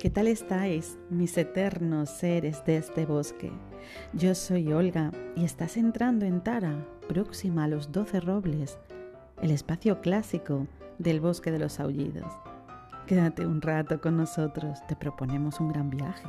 ¿Qué tal estáis, mis eternos seres de este bosque? Yo soy Olga y estás entrando en Tara, próxima a los doce robles, el espacio clásico del bosque de los aullidos. Quédate un rato con nosotros, te proponemos un gran viaje.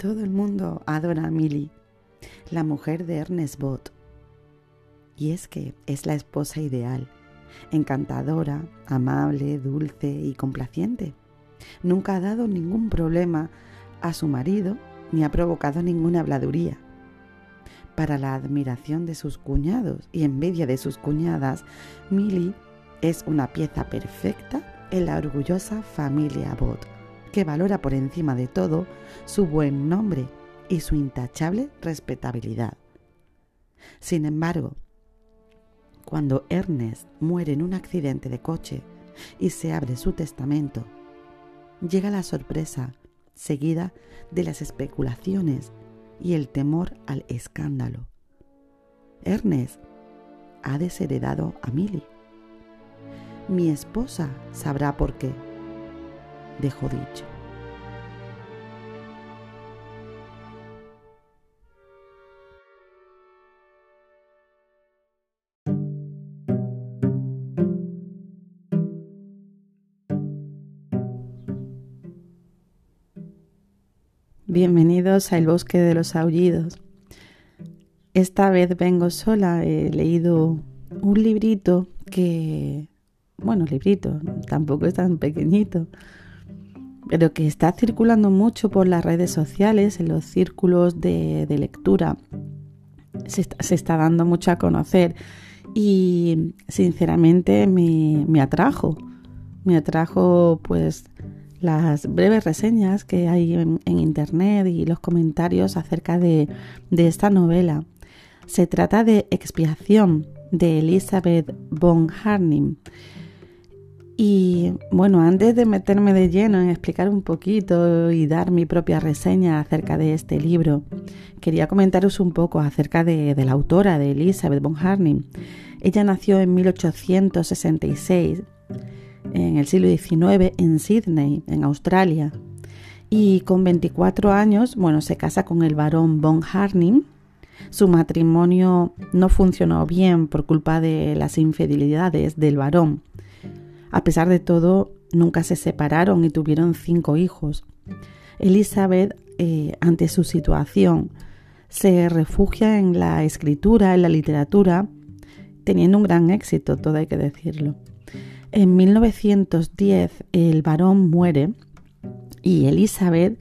Todo el mundo adora a Millie, la mujer de Ernest Bott. Y es que es la esposa ideal, encantadora, amable, dulce y complaciente. Nunca ha dado ningún problema a su marido ni ha provocado ninguna habladuría. Para la admiración de sus cuñados y envidia de sus cuñadas, Millie es una pieza perfecta en la orgullosa familia Bott que valora por encima de todo su buen nombre y su intachable respetabilidad. Sin embargo, cuando Ernest muere en un accidente de coche y se abre su testamento, llega la sorpresa seguida de las especulaciones y el temor al escándalo. Ernest ha desheredado a Millie. Mi esposa sabrá por qué dejó dicho. Bienvenidos al bosque de los aullidos. Esta vez vengo sola, he leído un librito que, bueno, librito, tampoco es tan pequeñito, pero que está circulando mucho por las redes sociales, en los círculos de, lectura. Se está, dando mucho a conocer y sinceramente me, atrajo. Me atrajo pues las breves reseñas que hay en, internet y los comentarios acerca de, de esta novela. Se trata de Expiación de Elizabeth von Harnim y bueno, antes de meterme de lleno en explicar un poquito y dar mi propia reseña acerca de este libro, quería comentaros un poco acerca de, la autora, de Elizabeth von Harning. Ella nació en 1866, en el siglo XIX, en Sydney, en Australia. Y con 24 años, bueno, se casa con el barón von Harning. Su matrimonio no funcionó bien por culpa de las infidelidades del varón a pesar de todo, nunca se separaron y tuvieron cinco hijos. Elizabeth, eh, ante su situación, se refugia en la escritura, en la literatura, teniendo un gran éxito, todo hay que decirlo. En 1910 el varón muere y Elizabeth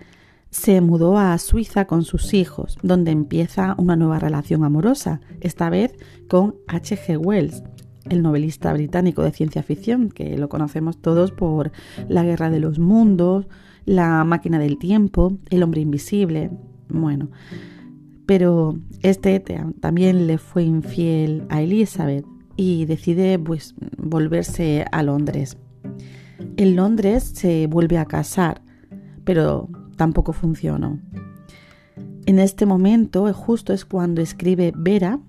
se mudó a Suiza con sus hijos, donde empieza una nueva relación amorosa, esta vez con H.G. Wells, el novelista británico de ciencia ficción, que lo conocemos todos por La Guerra de los Mundos, La Máquina del Tiempo, El Hombre Invisible, bueno. Pero este también le fue infiel a Elizabeth y decide pues, volverse a Londres. En Londres se vuelve a casar, pero tampoco funcionó. En este momento, justo es cuando escribe Vera,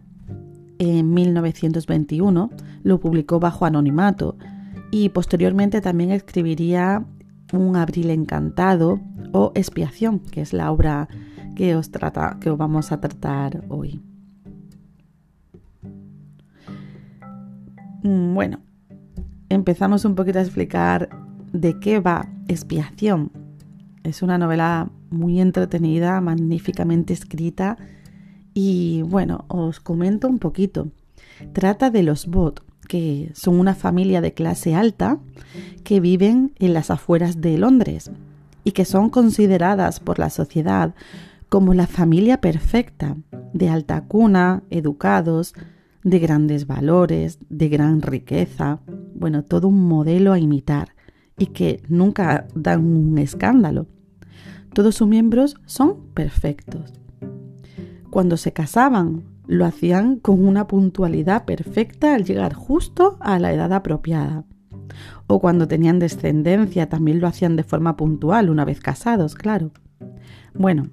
en 1921, lo publicó bajo anonimato y posteriormente también escribiría Un abril encantado o Expiación, que es la obra que os, trata, que os vamos a tratar hoy. Mm, bueno, empezamos un poquito a explicar de qué va Expiación. Es una novela muy entretenida, magníficamente escrita y bueno, os comento un poquito. Trata de los Bot, que son una familia de clase alta que viven en las afueras de Londres y que son consideradas por la sociedad como la familia perfecta, de alta cuna, educados, de grandes valores, de gran riqueza, bueno, todo un modelo a imitar y que nunca dan un escándalo. Todos sus miembros son perfectos. Cuando se casaban, lo hacían con una puntualidad perfecta al llegar justo a la edad apropiada. O cuando tenían descendencia también lo hacían de forma puntual, una vez casados, claro. Bueno,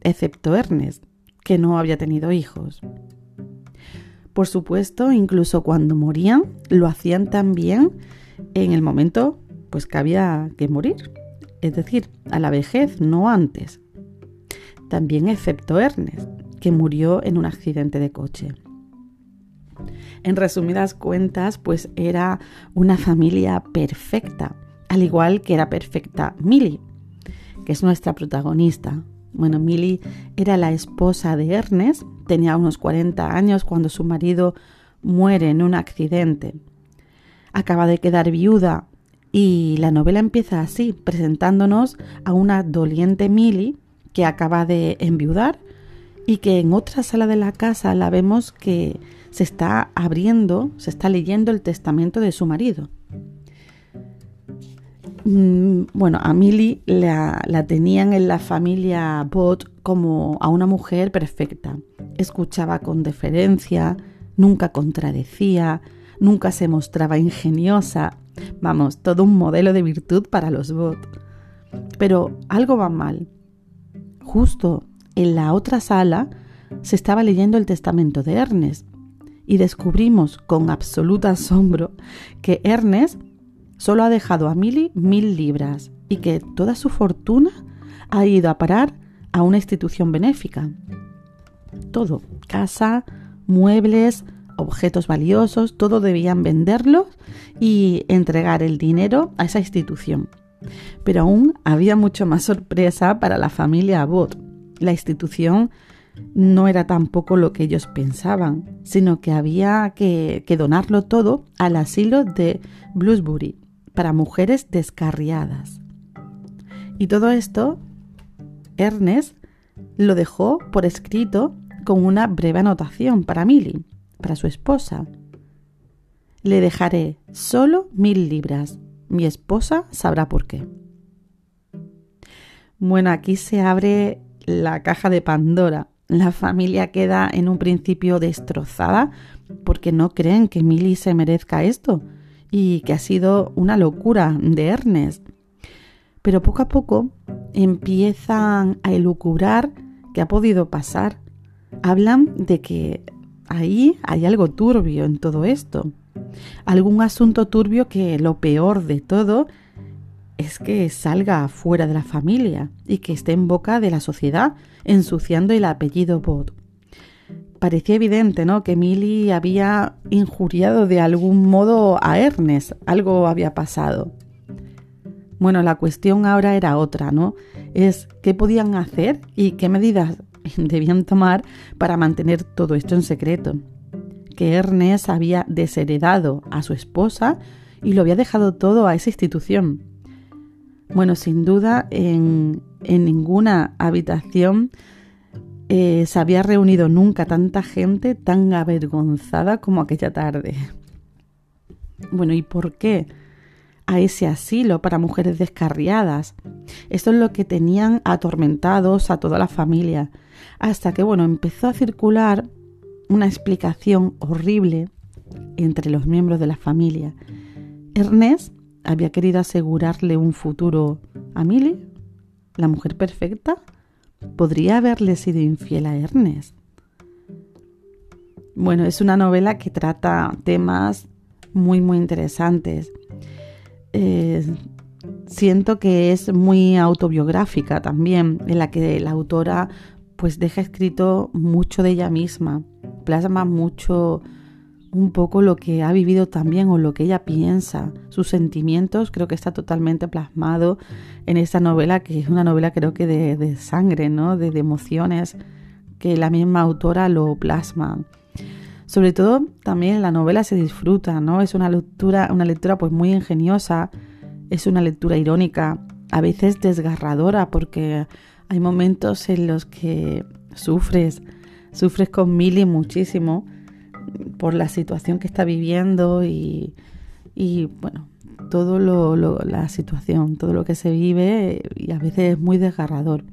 excepto Ernest, que no había tenido hijos. Por supuesto, incluso cuando morían, lo hacían también en el momento pues que había que morir, es decir, a la vejez, no antes. También excepto Ernest, que murió en un accidente de coche. En resumidas cuentas, pues era una familia perfecta, al igual que era perfecta Millie, que es nuestra protagonista. Bueno, Millie era la esposa de Ernest, tenía unos 40 años cuando su marido muere en un accidente. Acaba de quedar viuda y la novela empieza así, presentándonos a una doliente Millie que acaba de enviudar y que en otra sala de la casa la vemos que se está abriendo, se está leyendo el testamento de su marido. Mm, bueno, a Millie la, tenían en la familia Bot como a una mujer perfecta. Escuchaba con deferencia, nunca contradecía, nunca se mostraba ingeniosa. Vamos, todo un modelo de virtud para los Bot. Pero algo va mal. Justo en la otra sala se estaba leyendo el testamento de Ernest y descubrimos con absoluto asombro que Ernest solo ha dejado a Milly mil libras y que toda su fortuna ha ido a parar a una institución benéfica. Todo, casa, muebles, objetos valiosos, todo debían venderlos y entregar el dinero a esa institución. Pero aún había mucho más sorpresa para la familia Abbott. La institución no era tampoco lo que ellos pensaban, sino que había que, donarlo todo al asilo de Bluesbury, para mujeres descarriadas. Y todo esto, Ernest lo dejó por escrito con una breve anotación para Milly, para su esposa. Le dejaré solo mil libras. Mi esposa sabrá por qué. Bueno, aquí se abre la caja de Pandora. La familia queda en un principio destrozada porque no creen que Milly se merezca esto y que ha sido una locura de Ernest. Pero poco a poco empiezan a elucubrar qué ha podido pasar. Hablan de que ahí hay algo turbio en todo esto. Algún asunto turbio que lo peor de todo es que salga fuera de la familia y que esté en boca de la sociedad, ensuciando el apellido Bot parecía evidente, ¿no? Que Milly había injuriado de algún modo a Ernest, algo había pasado. Bueno, la cuestión ahora era otra, ¿no? Es qué podían hacer y qué medidas debían tomar para mantener todo esto en secreto. Que Ernest había desheredado a su esposa y lo había dejado todo a esa institución. Bueno, sin duda, en, en ninguna habitación eh, se había reunido nunca tanta gente tan avergonzada como aquella tarde. Bueno, ¿y por qué? a ese asilo para mujeres descarriadas. Esto es lo que tenían atormentados a toda la familia, hasta que, bueno, empezó a circular una explicación horrible entre los miembros de la familia. Ernest había querido asegurarle un futuro a Millie, la mujer perfecta, podría haberle sido infiel a Ernest. Bueno, es una novela que trata temas muy, muy interesantes. Eh, siento que es muy autobiográfica también, en la que la autora pues deja escrito mucho de ella misma, plasma mucho un poco lo que ha vivido también o lo que ella piensa, sus sentimientos, creo que está totalmente plasmado en esta novela, que es una novela creo que de, sangre, ¿no? De, emociones, que la misma autora lo plasma. Sobre todo también la novela se disfruta, ¿no? Es una lectura, una lectura pues muy ingeniosa, es una lectura irónica, a veces desgarradora, porque hay momentos en los que sufres, sufres con Milly muchísimo por la situación que está viviendo y, bueno, todo lo, la situación, todo lo que se vive y a veces es muy desgarrador.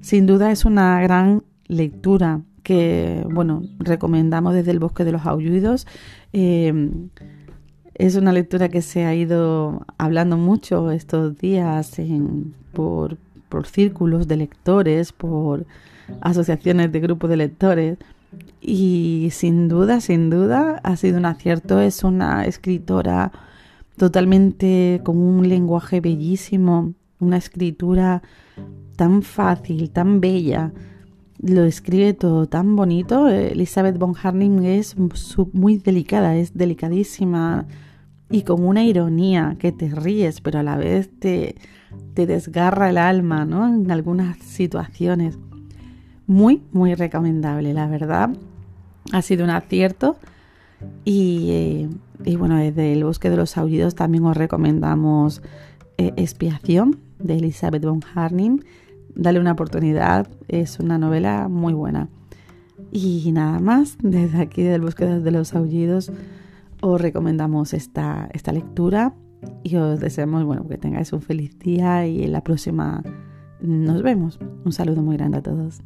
Sin duda es una gran lectura que, bueno, recomendamos desde el Bosque de los Aullidos. Eh, Es una lectura que se ha ido hablando mucho estos días por, por círculos de lectores, por asociaciones de grupos de lectores. Y sin duda, sin duda, ha sido un acierto. Es una escritora totalmente con un lenguaje bellísimo, una escritura tan fácil, tan bella. Lo escribe todo tan bonito. Elizabeth von Harning es muy delicada, es delicadísima y con una ironía que te ríes, pero a la vez te, te desgarra el alma, ¿no? En algunas situaciones. Muy, muy recomendable, la verdad. Ha sido un acierto. Y, y bueno, desde el bosque de los aullidos también os recomendamos eh, Expiación de Elizabeth von Harning. Dale una oportunidad, es una novela muy buena. Y nada más, desde aquí del bosque de los aullidos os recomendamos esta, esta lectura y os deseamos bueno, que tengáis un feliz día y en la próxima nos vemos. Un saludo muy grande a todos.